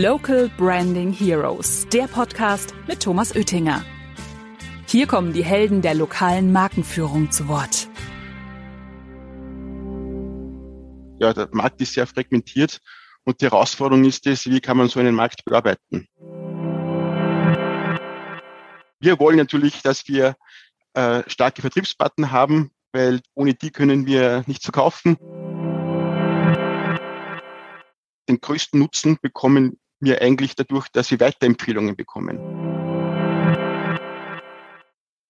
Local Branding Heroes, der Podcast mit Thomas Oettinger. Hier kommen die Helden der lokalen Markenführung zu Wort. Ja, der Markt ist sehr fragmentiert und die Herausforderung ist es, wie kann man so einen Markt bearbeiten? Wir wollen natürlich, dass wir äh, starke Vertriebspartner haben, weil ohne die können wir nichts verkaufen. Den größten Nutzen bekommen wir eigentlich dadurch, dass wir Weiterempfehlungen bekommen.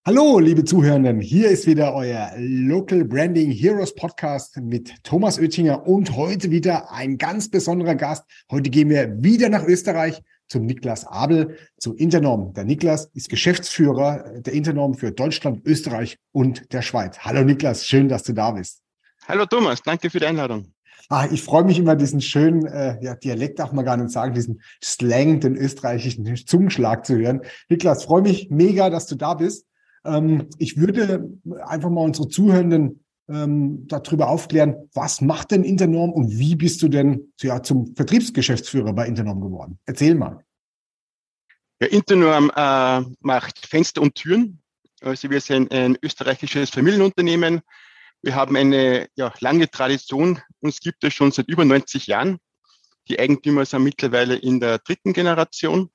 Hallo, liebe Zuhörenden. Hier ist wieder euer Local Branding Heroes Podcast mit Thomas Oettinger und heute wieder ein ganz besonderer Gast. Heute gehen wir wieder nach Österreich zum Niklas Abel, zu Internorm. Der Niklas ist Geschäftsführer der Internorm für Deutschland, Österreich und der Schweiz. Hallo Niklas, schön, dass du da bist. Hallo Thomas, danke für die Einladung. Ah, ich freue mich immer, diesen schönen äh, ja, Dialekt darf man gar nicht sagen, diesen Slang, den österreichischen Zungenschlag zu hören. Niklas, freue mich mega, dass du da bist. Ähm, ich würde einfach mal unsere Zuhörenden ähm, darüber aufklären, was macht denn Internorm und wie bist du denn ja, zum Vertriebsgeschäftsführer bei Internorm geworden? Erzähl mal. Ja, Internorm äh, macht Fenster und Türen. Also wir sind ein österreichisches Familienunternehmen. Wir haben eine ja, lange Tradition. Uns gibt es schon seit über 90 Jahren. Die Eigentümer sind mittlerweile in der dritten Generation.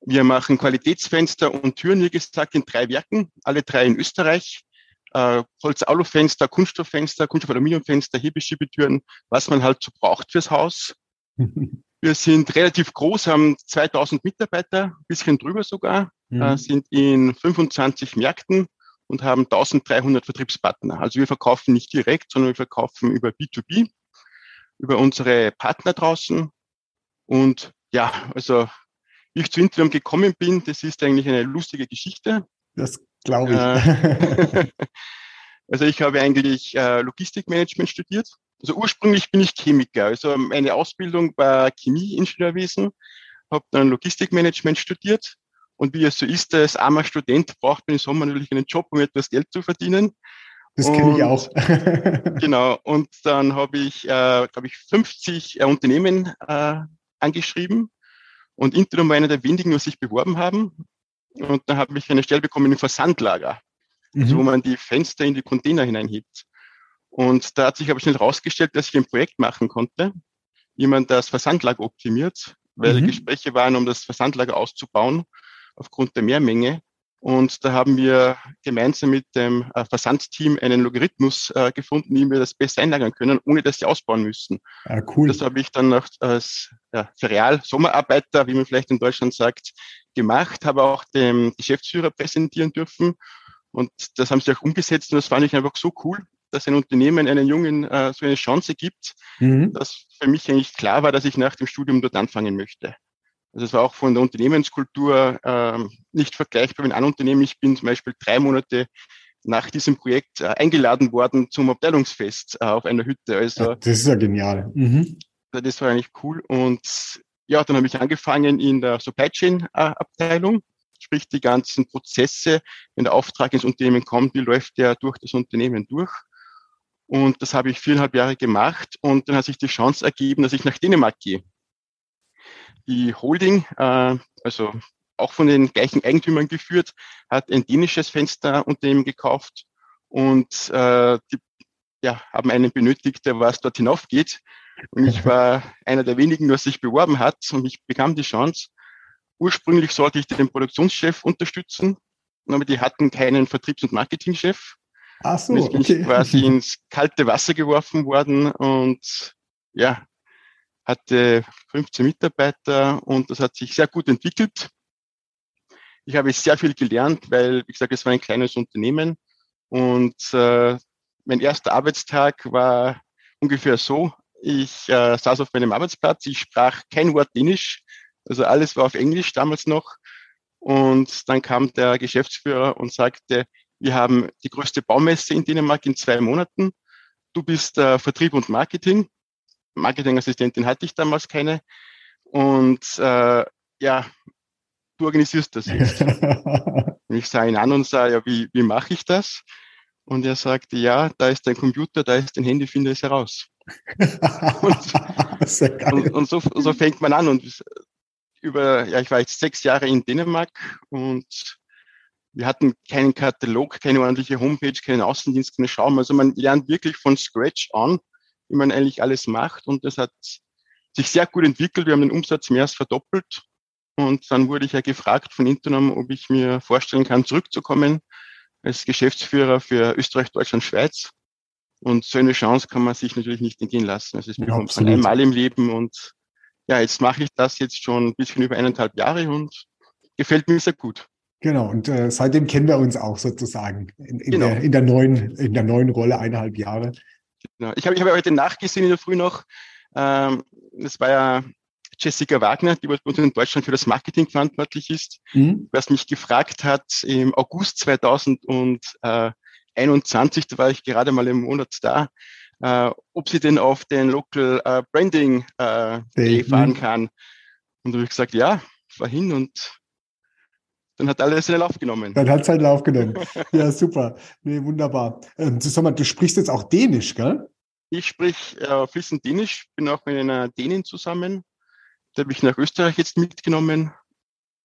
Wir machen Qualitätsfenster und Türen, wie gesagt, in drei Werken, alle drei in Österreich. Äh, Holz-Alu-Fenster, Kunststofffenster, Kunststoff-Aluminiumfenster, Hebeschiebetüren, was man halt so braucht fürs Haus. Wir sind relativ groß, haben 2000 Mitarbeiter, bisschen drüber sogar, mhm. äh, sind in 25 Märkten und haben 1300 Vertriebspartner. Also wir verkaufen nicht direkt, sondern wir verkaufen über B2B, über unsere Partner draußen. Und ja, also wie ich zu Intrium gekommen bin, das ist eigentlich eine lustige Geschichte. Das glaube ich. Äh, also ich habe eigentlich äh, Logistikmanagement studiert. Also ursprünglich bin ich Chemiker. Also meine Ausbildung war Chemieingenieurwesen, habe dann Logistikmanagement studiert. Und wie es so ist, als armer Student braucht man im Sommer natürlich einen Job, um etwas Geld zu verdienen. Das kenne ich auch. genau. Und dann habe ich, äh, glaube ich, 50 äh, Unternehmen äh, angeschrieben und Intrum war einer der wenigen, was sich beworben haben. Und da habe ich eine Stelle bekommen im Versandlager, mhm. also wo man die Fenster in die Container hineinhebt. Und da hat sich aber schnell herausgestellt, dass ich ein Projekt machen konnte, wie man das Versandlager optimiert, weil mhm. Gespräche waren, um das Versandlager auszubauen aufgrund der Mehrmenge. Und da haben wir gemeinsam mit dem äh, Versandteam einen Logarithmus äh, gefunden, wie wir das besser einlagern können, ohne dass sie ausbauen müssen. Ah, cool. Das habe ich dann noch als ja, Ferial-Sommerarbeiter, wie man vielleicht in Deutschland sagt, gemacht, habe auch dem Geschäftsführer präsentieren dürfen. Und das haben sie auch umgesetzt und das fand ich einfach so cool, dass ein Unternehmen einen Jungen äh, so eine Chance gibt, mhm. dass für mich eigentlich klar war, dass ich nach dem Studium dort anfangen möchte. Also es war auch von der Unternehmenskultur ähm, nicht vergleichbar mit einem Unternehmen. Ich bin zum Beispiel drei Monate nach diesem Projekt äh, eingeladen worden zum Abteilungsfest äh, auf einer Hütte. Also ja, das ist ja genial. Mhm. Das war eigentlich cool. Und ja, dann habe ich angefangen in der Supply Chain äh, Abteilung, sprich die ganzen Prozesse, wenn der Auftrag ins Unternehmen kommt, wie läuft der durch das Unternehmen durch? Und das habe ich viereinhalb Jahre gemacht und dann hat sich die Chance ergeben, dass ich nach Dänemark gehe die Holding, äh, also auch von den gleichen Eigentümern geführt, hat ein dänisches Fensterunternehmen gekauft und äh, die ja, haben einen benötigt, der was dort hinaufgeht. Und ich war einer der wenigen, der sich beworben hat und ich bekam die Chance. Ursprünglich sollte ich den Produktionschef unterstützen, aber die hatten keinen Vertriebs- und Marketingchef. Ach so, und jetzt bin okay. ich quasi ins kalte Wasser geworfen worden und ja, hatte 15 Mitarbeiter und das hat sich sehr gut entwickelt. Ich habe sehr viel gelernt, weil, wie gesagt, es war ein kleines Unternehmen und äh, mein erster Arbeitstag war ungefähr so. Ich äh, saß auf meinem Arbeitsplatz, ich sprach kein Wort Dänisch, also alles war auf Englisch damals noch. Und dann kam der Geschäftsführer und sagte, wir haben die größte Baumesse in Dänemark in zwei Monaten. Du bist äh, Vertrieb und Marketing. Marketingassistentin hatte ich damals keine. Und äh, ja, du organisierst das jetzt. und ich sah ihn an und sah, ja, wie, wie mache ich das? Und er sagte, ja, da ist dein Computer, da ist dein Handy, finde es heraus. und, und, und so, so, fängt man an. Und über, ja, ich war jetzt sechs Jahre in Dänemark und wir hatten keinen Katalog, keine ordentliche Homepage, keinen Außendienst, keine Schaum. Also man lernt wirklich von Scratch an, wie man eigentlich alles macht. Und das hat sich sehr gut entwickelt. Wir haben den Umsatz mehr als verdoppelt. Und dann wurde ich ja gefragt von Internom, ob ich mir vorstellen kann, zurückzukommen als Geschäftsführer für Österreich, Deutschland, Schweiz. Und so eine Chance kann man sich natürlich nicht entgehen lassen. Also es bekommt man einmal im Leben und ja, jetzt mache ich das jetzt schon ein bisschen über eineinhalb Jahre und gefällt mir sehr gut. Genau, und äh, seitdem kennen wir uns auch sozusagen in, in, genau. der, in, der, neuen, in der neuen Rolle eineinhalb Jahre. Genau. Ich habe ich hab heute nachgesehen in der Früh noch, ähm, das war ja Jessica Wagner, die bei uns in Deutschland für das Marketing verantwortlich ist, mhm. was mich gefragt hat im August 2021, da war ich gerade mal im Monat da, äh, ob sie denn auf den Local äh, Branding äh, Day fahren kann. Und da habe ich gesagt, ja, fahr hin und dann hat alles seinen Lauf genommen. Dann hat es seinen Lauf genommen. Ja, super. Nee, wunderbar. Ähm, sag mal, du sprichst jetzt auch Dänisch, gell? Ich sprich äh, fließend Dänisch, bin auch mit einer Dänin zusammen. Da habe ich nach Österreich jetzt mitgenommen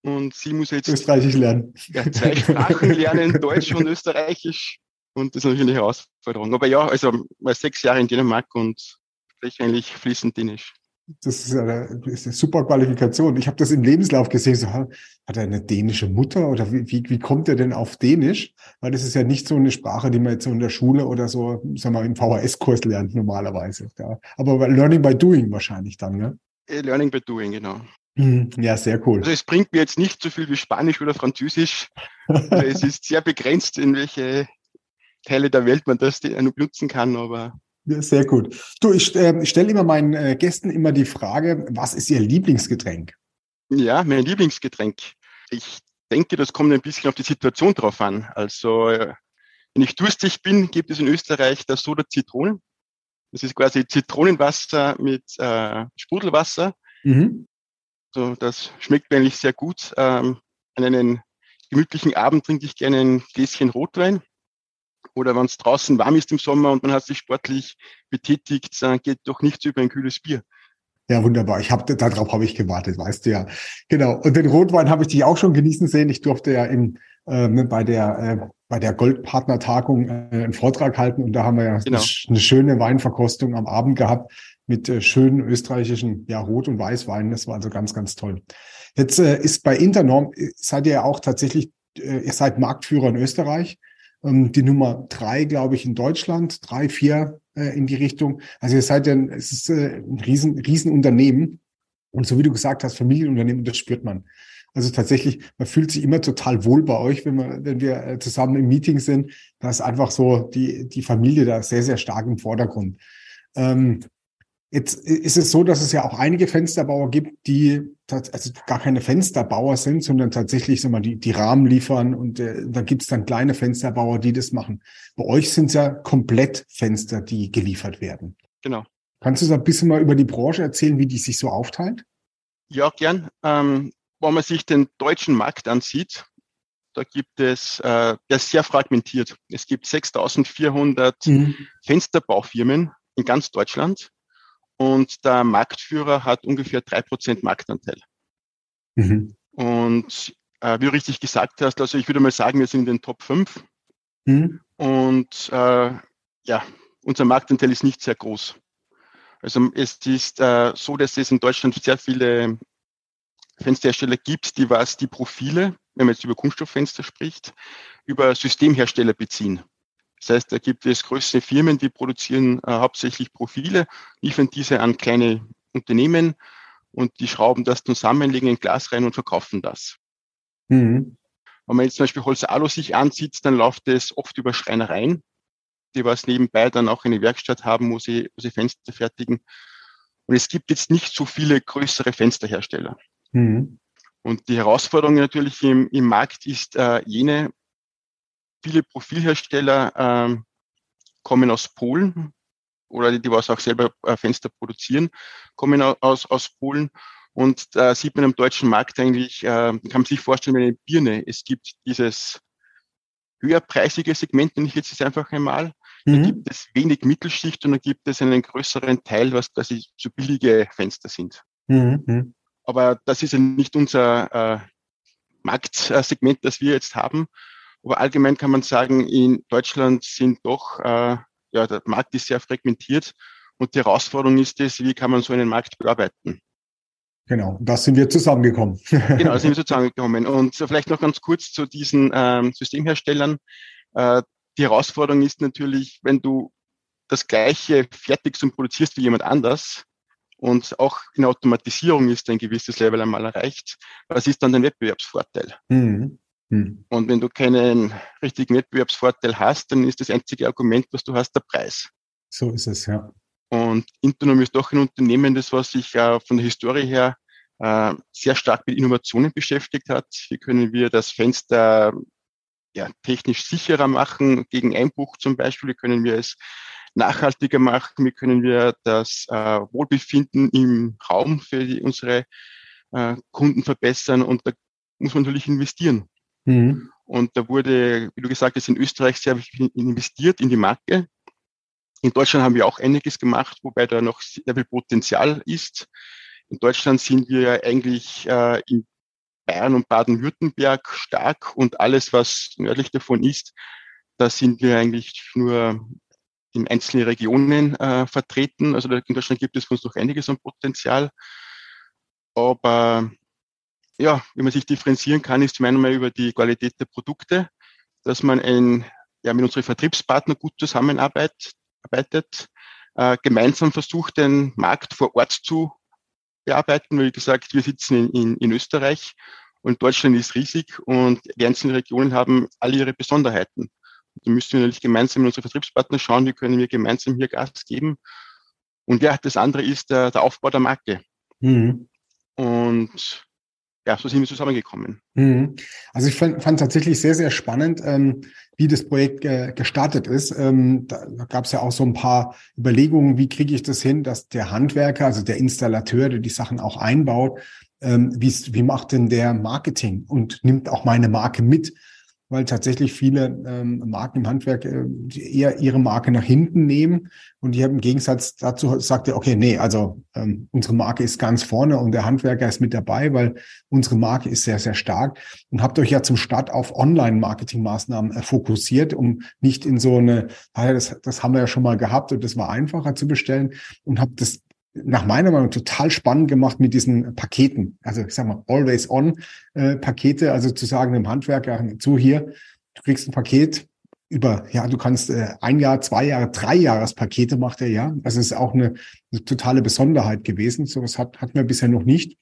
und sie muss jetzt Österreichisch lernen. Ja, zwei Sprachen lernen, Deutsch und Österreichisch. Und das ist natürlich eine Herausforderung. Aber ja, also war sechs Jahre in Dänemark und spreche eigentlich fließend Dänisch. Das ist eine, ist eine super Qualifikation. Ich habe das im Lebenslauf gesehen. So, hat er eine dänische Mutter oder wie, wie, wie kommt er denn auf Dänisch? Weil das ist ja nicht so eine Sprache, die man jetzt so in der Schule oder so, sagen wir mal, im VHS-Kurs lernt normalerweise. Ja. Aber Learning by Doing wahrscheinlich dann, ne? Learning by Doing, genau. Mhm. Ja, sehr cool. Also es bringt mir jetzt nicht so viel wie Spanisch oder Französisch. es ist sehr begrenzt, in welche Teile der Welt man das nutzen kann, aber sehr gut. Du, ich äh, stelle immer meinen äh, Gästen immer die Frage, was ist ihr Lieblingsgetränk? Ja, mein Lieblingsgetränk. Ich denke, das kommt ein bisschen auf die Situation drauf an. Also, äh, wenn ich durstig bin, gibt es in Österreich das Soda Zitronen. Das ist quasi Zitronenwasser mit äh, Sprudelwasser. Mhm. So, das schmeckt mir eigentlich sehr gut. Ähm, an einen gemütlichen Abend trinke ich gerne ein Gläschen Rotwein oder wenn es draußen warm ist im Sommer und man hat sich sportlich betätigt, dann geht doch nichts über ein kühles Bier. Ja, wunderbar. Ich habe darauf habe ich gewartet, weißt du ja. Genau. Und den Rotwein habe ich dich auch schon genießen sehen. Ich durfte ja in, äh, bei der äh, bei der Goldpartner-Tagung äh, einen Vortrag halten und da haben wir ja genau. eine, schöne Weinverkostung am Abend gehabt mit äh, schönen österreichischen ja Rot- und Weißweinen. Das war also ganz, ganz toll. Jetzt äh, ist bei Internorm äh, seid ihr ja auch tatsächlich, äh, ihr seid Marktführer in Österreich die Nummer drei, glaube ich, in Deutschland, drei, vier äh, in die Richtung. Also ihr seid ja, es ist äh, ein riesen, riesen Unternehmen. Und so wie du gesagt hast, Familienunternehmen, das spürt man. Also tatsächlich, man fühlt sich immer total wohl bei euch, wenn wir, wenn wir äh, zusammen im Meeting sind. Da ist einfach so die, die Familie da sehr, sehr stark im Vordergrund. Ähm, Jetzt ist es so, dass es ja auch einige Fensterbauer gibt, die also gar keine Fensterbauer sind, sondern tatsächlich so mal die, die Rahmen liefern und äh, da gibt es dann kleine Fensterbauer, die das machen. Bei euch sind es ja komplett Fenster, die geliefert werden. Genau. Kannst du so ein bisschen mal über die Branche erzählen, wie die sich so aufteilt? Ja, gern. Ähm, wenn man sich den deutschen Markt ansieht, da gibt es, äh, der ist sehr fragmentiert. Es gibt 6400 mhm. Fensterbaufirmen in ganz Deutschland und der Marktführer hat ungefähr drei Prozent Marktanteil. Mhm. Und äh, wie du richtig gesagt hast, also ich würde mal sagen, wir sind in den Top 5. Mhm. Und äh, ja, unser Marktanteil ist nicht sehr groß. Also es ist äh, so, dass es in Deutschland sehr viele Fensterhersteller gibt, die was die Profile, wenn man jetzt über Kunststofffenster spricht, über Systemhersteller beziehen. Das heißt, da gibt es größere Firmen, die produzieren äh, hauptsächlich Profile, liefern diese an kleine Unternehmen und die schrauben das zusammen, legen ein Glas rein und verkaufen das. Mhm. Wenn man jetzt zum Beispiel Holz-Alu sich ansieht, dann läuft es oft über Schreinereien, die was nebenbei dann auch eine Werkstatt haben, wo sie, wo sie Fenster fertigen. Und es gibt jetzt nicht so viele größere Fensterhersteller. Mhm. Und die Herausforderung natürlich im, im Markt ist äh, jene, viele Profilhersteller ähm, kommen aus Polen oder die, die was auch selber äh, Fenster produzieren, kommen aus, aus Polen. Und da sieht man am deutschen Markt eigentlich, äh, kann man sich vorstellen, wie eine Birne. Es gibt dieses höherpreisige Segment, nenne ich jetzt einfach einmal. Mhm. Da gibt es wenig Mittelschicht und da gibt es einen größeren Teil, was quasi so billige Fenster sind. Mhm. Aber das ist ja nicht unser äh, Marktsegment, das wir jetzt haben. Aber allgemein kann man sagen, in Deutschland sind doch, äh, ja, der Markt ist sehr fragmentiert und die Herausforderung ist es, wie kann man so einen Markt bearbeiten? Genau, da sind wir zusammengekommen. genau, da sind wir zusammengekommen. Und vielleicht noch ganz kurz zu diesen ähm, Systemherstellern. Äh, die Herausforderung ist natürlich, wenn du das Gleiche fertigst und produzierst wie jemand anders und auch in Automatisierung ist ein gewisses Level einmal erreicht, was ist dann dein Wettbewerbsvorteil? Mhm. Mhm. Und wenn du keinen richtigen Wettbewerbsvorteil hast, dann ist das einzige Argument, was du hast, der Preis. So ist es, ja. Und Intonom ist doch ein Unternehmen, das was sich äh, von der Historie her äh, sehr stark mit Innovationen beschäftigt hat. Wie können wir das Fenster ja, technisch sicherer machen, gegen Einbruch zum Beispiel? Wie können wir es nachhaltiger machen? Wie können wir das äh, Wohlbefinden im Raum für die, unsere äh, Kunden verbessern? Und da muss man natürlich investieren. Mhm. Und da wurde, wie du gesagt hast, in Österreich sehr viel investiert in die Marke. In Deutschland haben wir auch einiges gemacht, wobei da noch sehr viel Potenzial ist. In Deutschland sind wir eigentlich äh, in Bayern und Baden-Württemberg stark und alles, was nördlich davon ist, da sind wir eigentlich nur in einzelnen Regionen äh, vertreten. Also in Deutschland gibt es für uns noch einiges an Potenzial. Aber ja, wie man sich differenzieren kann, ist zum einen mal über die Qualität der Produkte, dass man ein, ja, mit unseren Vertriebspartnern gut zusammenarbeitet, arbeitet, äh, gemeinsam versucht, den Markt vor Ort zu bearbeiten. Wie gesagt, wir sitzen in, in, in Österreich und Deutschland ist riesig und die einzelnen Regionen haben alle ihre Besonderheiten. Da müssen wir natürlich gemeinsam mit unseren Vertriebspartnern schauen, wie können wir gemeinsam hier Gas geben. Und ja, das andere ist der, der Aufbau der Marke. Mhm. Und ja, so sind wir zusammengekommen. Mhm. Also ich fand, fand tatsächlich sehr, sehr spannend, ähm, wie das Projekt äh, gestartet ist. Ähm, da gab es ja auch so ein paar Überlegungen, wie kriege ich das hin, dass der Handwerker, also der Installateur, der die Sachen auch einbaut, ähm, wie macht denn der Marketing und nimmt auch meine Marke mit? Weil tatsächlich viele ähm, Marken im Handwerk äh, eher ihre Marke nach hinten nehmen. Und ich habe im Gegensatz dazu sagt er, okay, nee, also ähm, unsere Marke ist ganz vorne und der Handwerker ist mit dabei, weil unsere Marke ist sehr, sehr stark. Und habt euch ja zum Start auf Online-Marketing-Maßnahmen äh, fokussiert, um nicht in so eine, ah das, das haben wir ja schon mal gehabt und das war einfacher zu bestellen und habt das nach meiner Meinung total spannend gemacht mit diesen Paketen. Also ich sag mal, always on äh, Pakete, also zu sagen dem Handwerker, zu hier, du kriegst ein Paket über, ja, du kannst äh, ein Jahr, zwei Jahre, drei Jahrespakete macht er ja. Also es ist auch eine, eine totale Besonderheit gewesen. Sowas hat, hat man bisher noch nicht.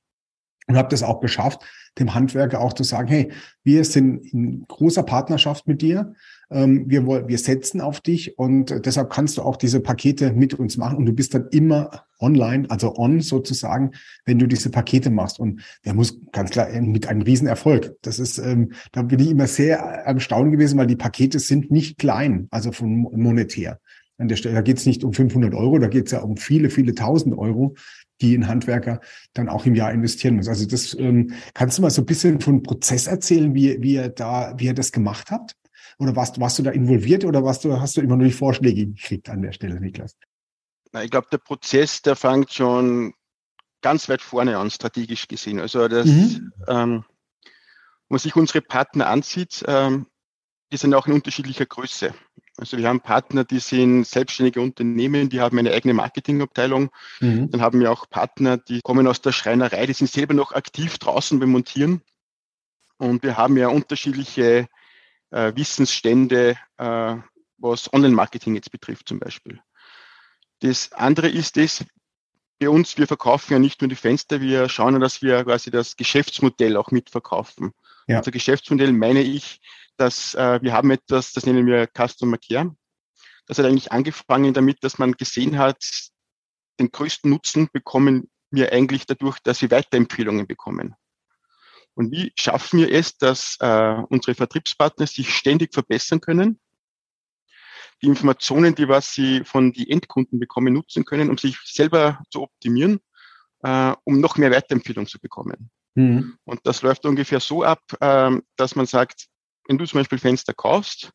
Und habe das auch geschafft, dem Handwerker auch zu sagen, hey, wir sind in großer Partnerschaft mit dir ähm, wir, wir setzen auf dich und deshalb kannst du auch diese Pakete mit uns machen und du bist dann immer online, also on sozusagen, wenn du diese Pakete machst. Und der muss ganz klar mit einem Riesenerfolg. Das ist, ähm, da bin ich immer sehr am Staunen gewesen, weil die Pakete sind nicht klein, also von monetär. An der Stelle, da geht es nicht um 500 Euro, da geht es ja um viele, viele tausend Euro, die ein Handwerker dann auch im Jahr investieren muss. Also das ähm, kannst du mal so ein bisschen von Prozess erzählen, wie, wie ihr da, wie ihr das gemacht habt? Oder warst, warst du da involviert oder warst du, hast du immer nur die Vorschläge gekriegt an der Stelle, Niklas? Na, ich glaube, der Prozess, der fängt schon ganz weit vorne an, strategisch gesehen. Also das, mhm. ähm, wenn man sich unsere Partner ansieht, ähm, die sind auch in unterschiedlicher Größe. Also wir haben Partner, die sind selbstständige Unternehmen, die haben eine eigene Marketingabteilung. Mhm. Dann haben wir auch Partner, die kommen aus der Schreinerei, die sind selber noch aktiv draußen beim Montieren. Und wir haben ja unterschiedliche äh, Wissensstände, äh, was Online-Marketing jetzt betrifft zum Beispiel. Das andere ist es, bei uns, wir verkaufen ja nicht nur die Fenster, wir schauen, dass wir quasi das Geschäftsmodell auch mitverkaufen. Ja. Unser Geschäftsmodell meine ich, dass äh, wir haben etwas, das nennen wir Customer Care. Das hat eigentlich angefangen damit, dass man gesehen hat, den größten Nutzen bekommen wir eigentlich dadurch, dass wir Weiterempfehlungen bekommen. Und wie schaffen wir es, dass äh, unsere Vertriebspartner sich ständig verbessern können, die Informationen, die was sie von den Endkunden bekommen, nutzen können, um sich selber zu optimieren, äh, um noch mehr Weiterempfehlung zu bekommen. Mhm. Und das läuft ungefähr so ab, äh, dass man sagt, wenn du zum Beispiel Fenster kaufst,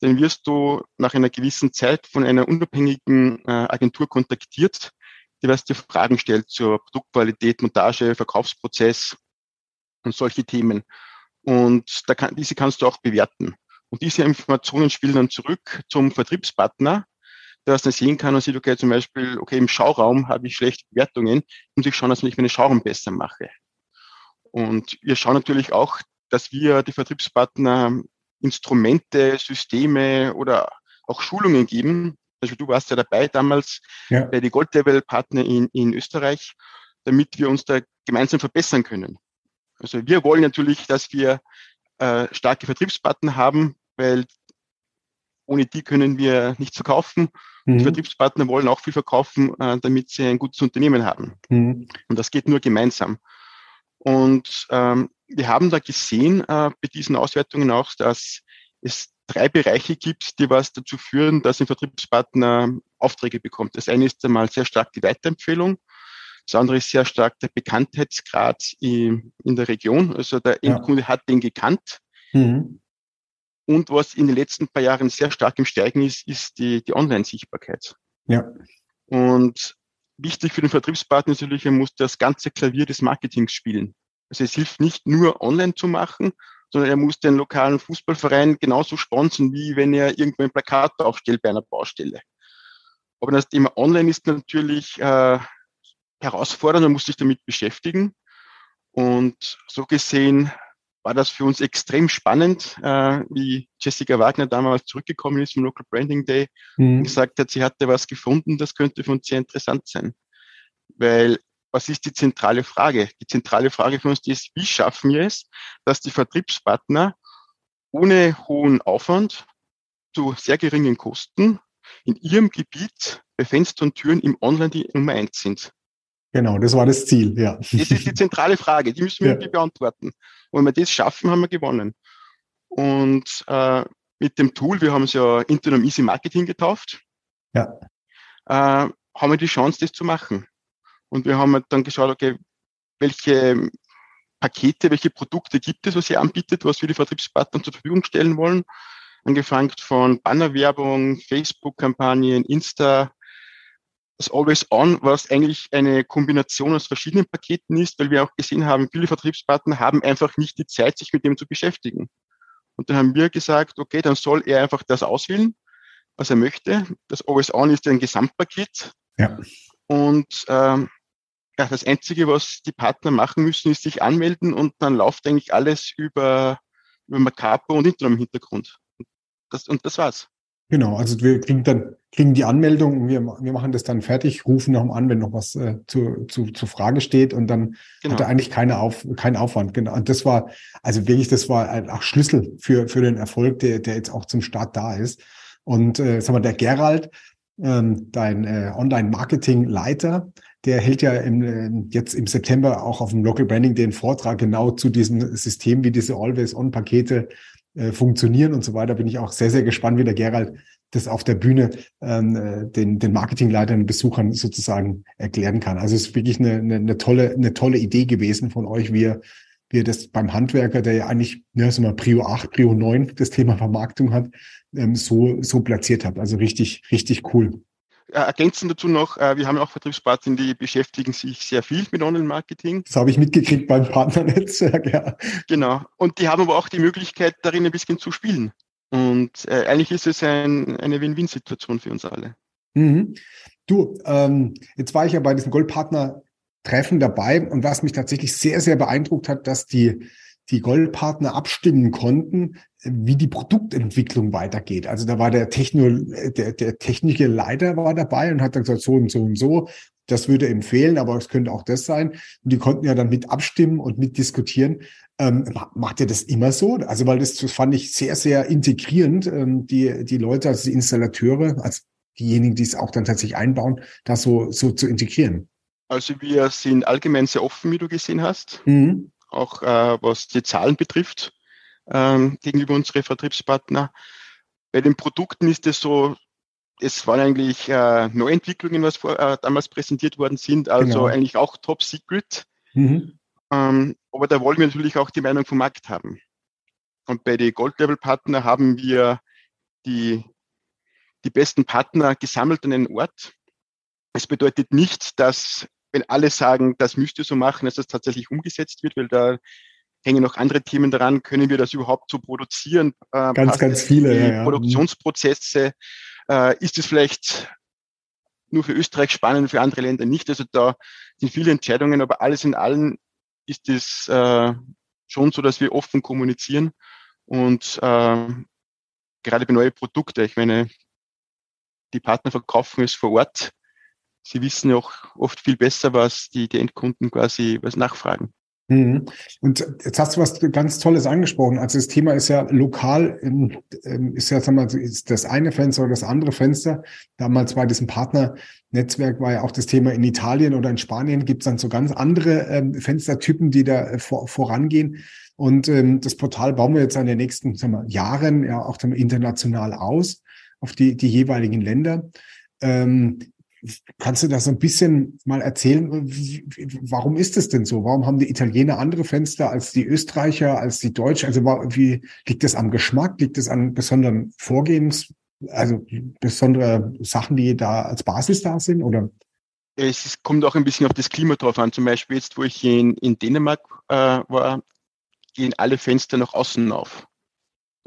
dann wirst du nach einer gewissen Zeit von einer unabhängigen äh, Agentur kontaktiert, diverse Fragen stellt zur Produktqualität, Montage, Verkaufsprozess und solche Themen. Und da kann, diese kannst du auch bewerten. Und diese Informationen spielen dann zurück zum Vertriebspartner, der das dann sehen kann und sieht, okay, zum Beispiel, okay, im Schauraum habe ich schlechte Bewertungen, muss ich schauen, dass ich meine Schauraum besser mache. Und wir schauen natürlich auch, dass wir die Vertriebspartner Instrumente, Systeme oder auch Schulungen geben. Also du warst ja dabei damals ja. bei die Gold-Level-Partner in, in Österreich, damit wir uns da gemeinsam verbessern können. Also wir wollen natürlich, dass wir äh, starke Vertriebspartner haben, weil ohne die können wir nichts verkaufen. Mhm. Die Vertriebspartner wollen auch viel verkaufen, äh, damit sie ein gutes Unternehmen haben. Mhm. Und das geht nur gemeinsam. Und ähm, wir haben da gesehen äh, bei diesen Auswertungen auch, dass es drei Bereiche gibt, die was dazu führen, dass ein Vertriebspartner Aufträge bekommt. Das eine ist einmal sehr stark die Weiterempfehlung. Das andere ist sehr stark der Bekanntheitsgrad in, in der Region. Also der Endkunde ja. hat den gekannt. Mhm. Und was in den letzten paar Jahren sehr stark im Steigen ist, ist die, die Online-Sichtbarkeit. Ja. Und wichtig für den Vertriebspartner ist natürlich, er muss das ganze Klavier des Marketings spielen. Also es hilft nicht nur online zu machen, sondern er muss den lokalen Fußballverein genauso sponsern, wie wenn er irgendwo ein Plakat aufstellt bei einer Baustelle. Aber das Thema Online ist natürlich äh, herausfordernd, man muss sich damit beschäftigen. Und so gesehen war das für uns extrem spannend, äh, wie Jessica Wagner damals zurückgekommen ist vom Local Branding Day mhm. und gesagt hat, sie hatte was gefunden, das könnte für uns sehr interessant sein. Weil was ist die zentrale Frage? Die zentrale Frage für uns ist, wie schaffen wir es, dass die Vertriebspartner ohne hohen Aufwand zu sehr geringen Kosten in ihrem Gebiet bei Fenster und Türen im Online die Nummer eins sind. Genau, das war das Ziel, ja. Das ist die zentrale Frage, die müssen wir ja. irgendwie beantworten. Und wenn wir das schaffen, haben wir gewonnen. Und äh, mit dem Tool, wir haben es ja Interim Easy Marketing getauft, ja. äh, haben wir die Chance, das zu machen. Und wir haben dann geschaut, okay, welche Pakete, welche Produkte gibt es, was ihr anbietet, was wir die Vertriebspartner zur Verfügung stellen wollen. Angefangen von Bannerwerbung, Facebook-Kampagnen, Insta, das Always On, was eigentlich eine Kombination aus verschiedenen Paketen ist, weil wir auch gesehen haben, viele Vertriebspartner haben einfach nicht die Zeit, sich mit dem zu beschäftigen. Und dann haben wir gesagt, okay, dann soll er einfach das auswählen, was er möchte. Das Always On ist ein Gesamtpaket. Ja. Und ähm, ja, das Einzige, was die Partner machen müssen, ist sich anmelden und dann läuft eigentlich alles über, über Macapo und Intro im Hintergrund. Das, und das war's. Genau, also wir kriegen dann kriegen die Anmeldung und wir, wir machen das dann fertig, rufen noch an, wenn noch was äh, zu, zu, zur Frage steht und dann genau. hat er eigentlich keine Auf, keinen Aufwand. Genau. Und das war, also wirklich, das war auch Schlüssel für, für den Erfolg, der, der jetzt auch zum Start da ist. Und äh, sag mal, der Gerald, ähm, dein äh, Online-Marketing-Leiter, der hält ja im, äh, jetzt im September auch auf dem Local Branding den Vortrag genau zu diesem System, wie diese Always-On-Pakete äh, funktionieren und so weiter. Bin ich auch sehr, sehr gespannt, wie der Gerald das auf der Bühne ähm, äh, den, den Marketingleitern, Besuchern sozusagen erklären kann. Also es ist wirklich eine, eine, eine tolle, eine tolle Idee gewesen von euch, wie ihr, wie ihr das beim Handwerker, der ja eigentlich, ja, so mal Prio 8, Prio 9 das Thema Vermarktung hat, ähm, so, so platziert habt. Also richtig, richtig cool. Äh, ergänzend dazu noch, äh, wir haben auch Vertriebspartner, die beschäftigen sich sehr viel mit Online-Marketing. Das habe ich mitgekriegt beim Partnernetzwerk, ja. Genau. Und die haben aber auch die Möglichkeit, darin ein bisschen zu spielen. Und äh, eigentlich ist es ein, eine Win-Win-Situation für uns alle. Mhm. Du, ähm, jetzt war ich ja bei diesem Goldpartner-Treffen dabei und was mich tatsächlich sehr, sehr beeindruckt hat, dass die die Goldpartner abstimmen konnten, wie die Produktentwicklung weitergeht. Also da war der Techno, der, der technische Leiter war dabei und hat dann gesagt, so und so und so. Das würde empfehlen, aber es könnte auch das sein. Und die konnten ja dann mit abstimmen und mit diskutieren. Ähm, macht ihr das immer so? Also, weil das, das fand ich sehr, sehr integrierend, ähm, die, die Leute, also die Installateure, als diejenigen, die es auch dann tatsächlich einbauen, da so, so zu integrieren. Also wir sind allgemein sehr offen, wie du gesehen hast. Mhm auch äh, was die Zahlen betrifft, ähm, gegenüber unseren Vertriebspartner. Bei den Produkten ist es so, es waren eigentlich äh, Neuentwicklungen, was vor, äh, damals präsentiert worden sind, also genau. eigentlich auch Top Secret. Mhm. Ähm, aber da wollen wir natürlich auch die Meinung vom Markt haben. Und bei den Gold-Level-Partner haben wir die, die besten Partner gesammelt an einen Ort Es bedeutet nicht, dass wenn alle sagen, das müsst ihr so machen, dass das tatsächlich umgesetzt wird, weil da hängen noch andere Themen daran. Können wir das überhaupt so produzieren? Äh, ganz, ganz viele. Ja, ja. Produktionsprozesse. Äh, ist es vielleicht nur für Österreich spannend, für andere Länder nicht? Also da sind viele Entscheidungen, aber alles in allem ist es äh, schon so, dass wir offen kommunizieren und äh, gerade bei neuen Produkten, ich meine, die Partner verkaufen es vor Ort. Sie wissen auch oft viel besser, was die, die Endkunden quasi was nachfragen. Mhm. Und jetzt hast du was ganz Tolles angesprochen. Also das Thema ist ja lokal, ähm, ist ja sag mal, ist das eine Fenster oder das andere Fenster. Damals bei diesem Partnernetzwerk war ja auch das Thema in Italien oder in Spanien gibt es dann so ganz andere ähm, Fenstertypen, die da äh, vor, vorangehen. Und ähm, das Portal bauen wir jetzt in den nächsten sagen wir, Jahren ja auch international aus auf die, die jeweiligen Länder. Kannst du das so ein bisschen mal erzählen? Warum ist es denn so? Warum haben die Italiener andere Fenster als die Österreicher, als die Deutschen? Also wie liegt das am Geschmack? Liegt es an besonderen Vorgehens, also besondere Sachen, die da als Basis da sind? Oder? Es kommt auch ein bisschen auf das Klima drauf an. Zum Beispiel jetzt, wo ich in, in Dänemark äh, war, gehen alle Fenster nach außen auf.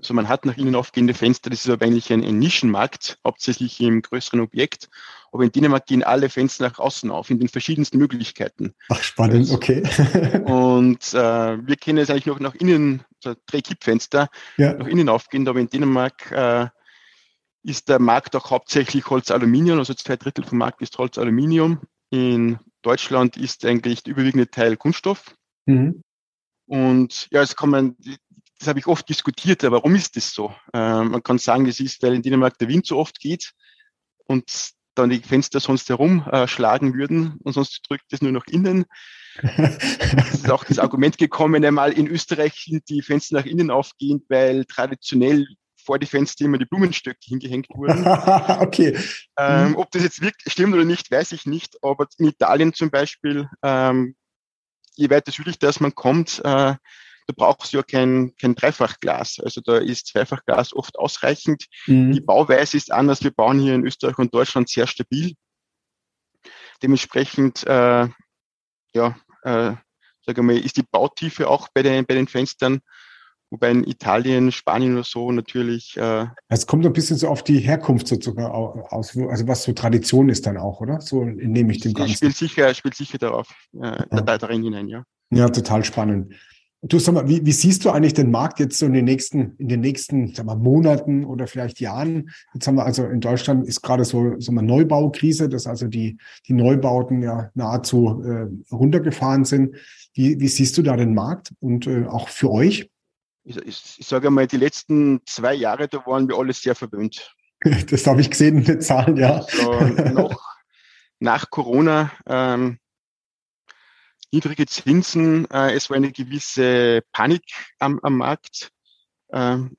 Also man hat nach innen aufgehende Fenster, das ist aber eigentlich ein, ein Nischenmarkt, hauptsächlich im größeren Objekt. Aber in Dänemark gehen alle Fenster nach außen auf, in den verschiedensten Möglichkeiten. Ach, spannend, okay. und äh, wir kennen es eigentlich noch nach innen, so Drehkippfenster, ja. nach innen aufgehend, aber in Dänemark äh, ist der Markt auch hauptsächlich Holz-Aluminium, also zwei Drittel vom Markt ist Holz-Aluminium. In Deutschland ist eigentlich der überwiegende Teil Kunststoff. Mhm. Und ja, es kommen, das habe ich oft diskutiert, aber warum ist das so? Äh, man kann sagen, das ist, weil in Dänemark der Wind so oft geht und dann die Fenster sonst herumschlagen äh, würden und sonst drückt es nur nach innen. es ist auch das Argument gekommen, einmal in Österreich sind die Fenster nach innen aufgehend, weil traditionell vor die Fenster immer die Blumenstöcke hingehängt wurden. okay. Ähm, ob das jetzt wirklich stimmt oder nicht, weiß ich nicht. Aber in Italien zum Beispiel, ähm, je weiter südlich das man kommt, äh, da brauchst du ja kein, kein Dreifachglas. Also da ist Zweifachglas oft ausreichend. Mhm. Die Bauweise ist anders. Wir bauen hier in Österreich und Deutschland sehr stabil. Dementsprechend, äh, ja, äh, sage mal, ist die Bautiefe auch bei den, bei den Fenstern Wobei in Italien, Spanien oder so natürlich. Äh, es kommt ein bisschen so auf die Herkunft sozusagen aus, also was so Tradition ist dann auch, oder? So nehme ich dem Ganzen. Spielt sicher, spielt sicher darauf, äh, ja. da, darin hinein, ja. Ja, total spannend. Du sag mal, wie, wie siehst du eigentlich den Markt jetzt so in den nächsten, in den nächsten sag mal, Monaten oder vielleicht Jahren? Jetzt haben wir also in Deutschland ist gerade so, so eine Neubaukrise, dass also die, die Neubauten ja nahezu äh, runtergefahren sind. Wie, wie siehst du da den Markt und äh, auch für euch? Ich, ich, ich sage mal, die letzten zwei Jahre, da waren wir alle sehr verwöhnt. Das habe ich gesehen in den Zahlen, ja. Also noch nach Corona ähm, niedrige Zinsen, äh, es war eine gewisse Panik am, am Markt. Ähm,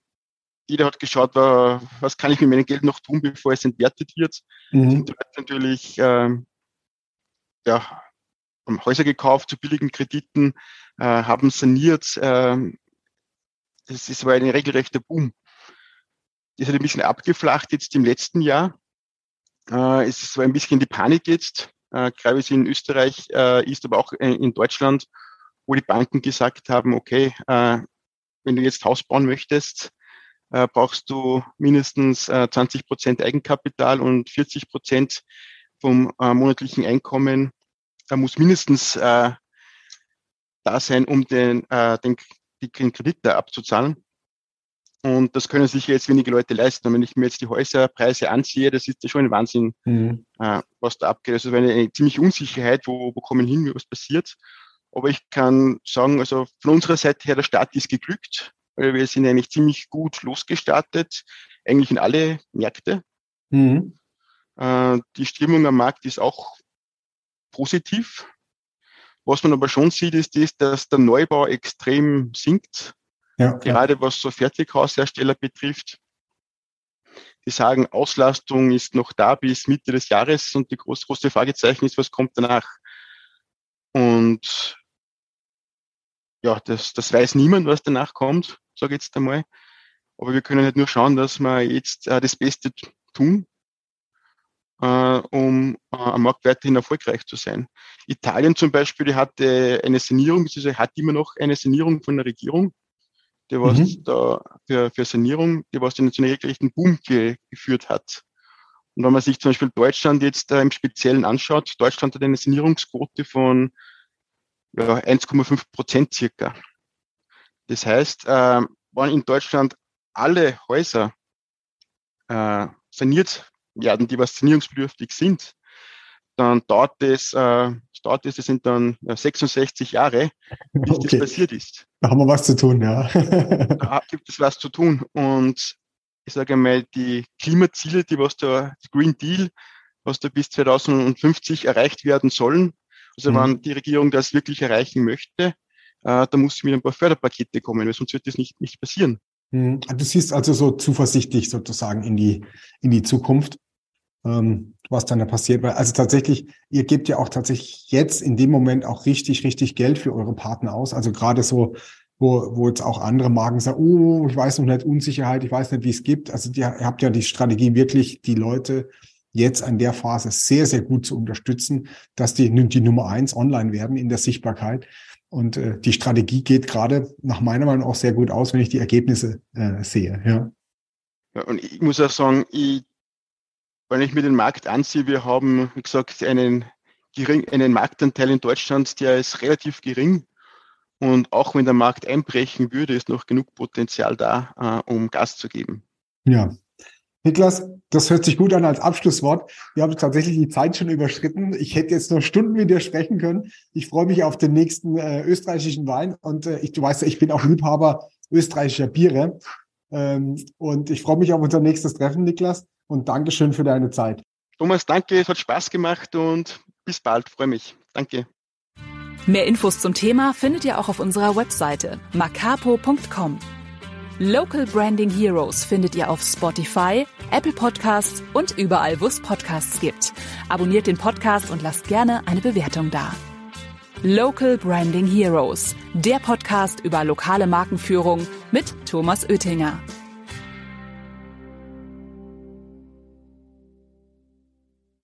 jeder hat geschaut, war, was kann ich mit meinem Geld noch tun, bevor es entwertet wird. Mhm. Sind natürlich ähm, ja, haben Häuser gekauft zu billigen Krediten, äh, haben saniert. Äh, das, das war ein regelrechter Boom. Das hat ein bisschen abgeflacht jetzt im letzten Jahr. Äh, es war ein bisschen die Panik jetzt äh, gerade in Österreich äh, ist, aber auch äh, in Deutschland, wo die Banken gesagt haben, okay, äh, wenn du jetzt Haus bauen möchtest, äh, brauchst du mindestens äh, 20 Prozent Eigenkapital und 40 Prozent vom äh, monatlichen Einkommen äh, muss mindestens äh, da sein, um den, äh, den, den Kredit da abzuzahlen. Und das können sich jetzt wenige Leute leisten. Und wenn ich mir jetzt die Häuserpreise ansehe, das ist ja schon ein Wahnsinn, mhm. äh, was da abgeht. Also eine, eine ziemliche Unsicherheit, wo, wo kommen hin, was passiert. Aber ich kann sagen, also von unserer Seite her, der Start ist geglückt, weil wir sind eigentlich ziemlich gut losgestartet, eigentlich in alle Märkte. Mhm. Äh, die Stimmung am Markt ist auch positiv. Was man aber schon sieht, ist, ist dass der Neubau extrem sinkt. Ja, Gerade was so Fertighaushersteller betrifft. Die sagen, Auslastung ist noch da bis Mitte des Jahres und die groß, große Fragezeichen ist, was kommt danach? Und ja, das, das weiß niemand, was danach kommt, sage ich jetzt einmal. Aber wir können halt nur schauen, dass wir jetzt äh, das Beste tun. äh, um äh, am Markt weiterhin erfolgreich zu sein. Italien zum Beispiel, die hatte eine Sanierung, beziehungsweise hat immer noch eine Sanierung von der Regierung, die was mhm. da für, für Sanierung, die was den zu einem regelrechten Boom ge, geführt hat. Und wenn man sich zum Beispiel Deutschland jetzt äh, im Speziellen anschaut, Deutschland hat eine Sanierungsquote von ja, 1,5 Prozent circa. Das heißt, äh, wenn in Deutschland alle Häuser äh, saniert werden, die was sanierungsbedürftig sind, dann dauert es, äh, dauert es, das sind dann ja, 66 Jahre, bis okay. das passiert ist. Da haben wir was zu tun, ja. da gibt es was zu tun. Und ich sage einmal, die Klimaziele, die was der Green Deal, was da bis 2050 erreicht werden sollen, also mhm. wenn die Regierung das wirklich erreichen möchte, äh, da muss sie mit ein paar Förderpakete kommen, weil sonst wird das nicht, nicht passieren. Mhm. Du siehst also so zuversichtlich sozusagen in die, in die Zukunft, ähm, was dann da passiert. Weil also tatsächlich, ihr gebt ja auch tatsächlich jetzt in dem Moment auch richtig, richtig Geld für eure Partner aus. Also gerade so, wo, wo jetzt auch andere Marken sagen, oh, ich weiß noch nicht, Unsicherheit, ich weiß nicht, wie es gibt. Also die, ihr habt ja die Strategie wirklich, die Leute jetzt an der Phase sehr, sehr gut zu unterstützen, dass die, die Nummer eins online werden in der Sichtbarkeit. Und äh, die Strategie geht gerade nach meiner Meinung auch sehr gut aus, wenn ich die Ergebnisse äh, sehe. Ja. ja, und ich muss auch sagen, ich, wenn ich mir den Markt ansehe, wir haben, wie gesagt, einen, gering, einen Marktanteil in Deutschland, der ist relativ gering. Und auch wenn der Markt einbrechen würde, ist noch genug Potenzial da, äh, um Gas zu geben. Ja, Niklas, das hört sich gut an als Abschlusswort. Wir haben tatsächlich die Zeit schon überschritten. Ich hätte jetzt noch Stunden mit dir sprechen können. Ich freue mich auf den nächsten äh, österreichischen Wein und äh, ich, du weißt ja, ich bin auch Liebhaber österreichischer Biere. Ähm, und ich freue mich auf unser nächstes Treffen, Niklas. Und Dankeschön für deine Zeit. Thomas, danke. Es hat Spaß gemacht und bis bald. Freue mich. Danke. Mehr Infos zum Thema findet ihr auch auf unserer Webseite macapo.com. Local Branding Heroes findet ihr auf Spotify, Apple Podcasts und überall, wo es Podcasts gibt. Abonniert den Podcast und lasst gerne eine Bewertung da. Local Branding Heroes, der Podcast über lokale Markenführung mit Thomas Oettinger.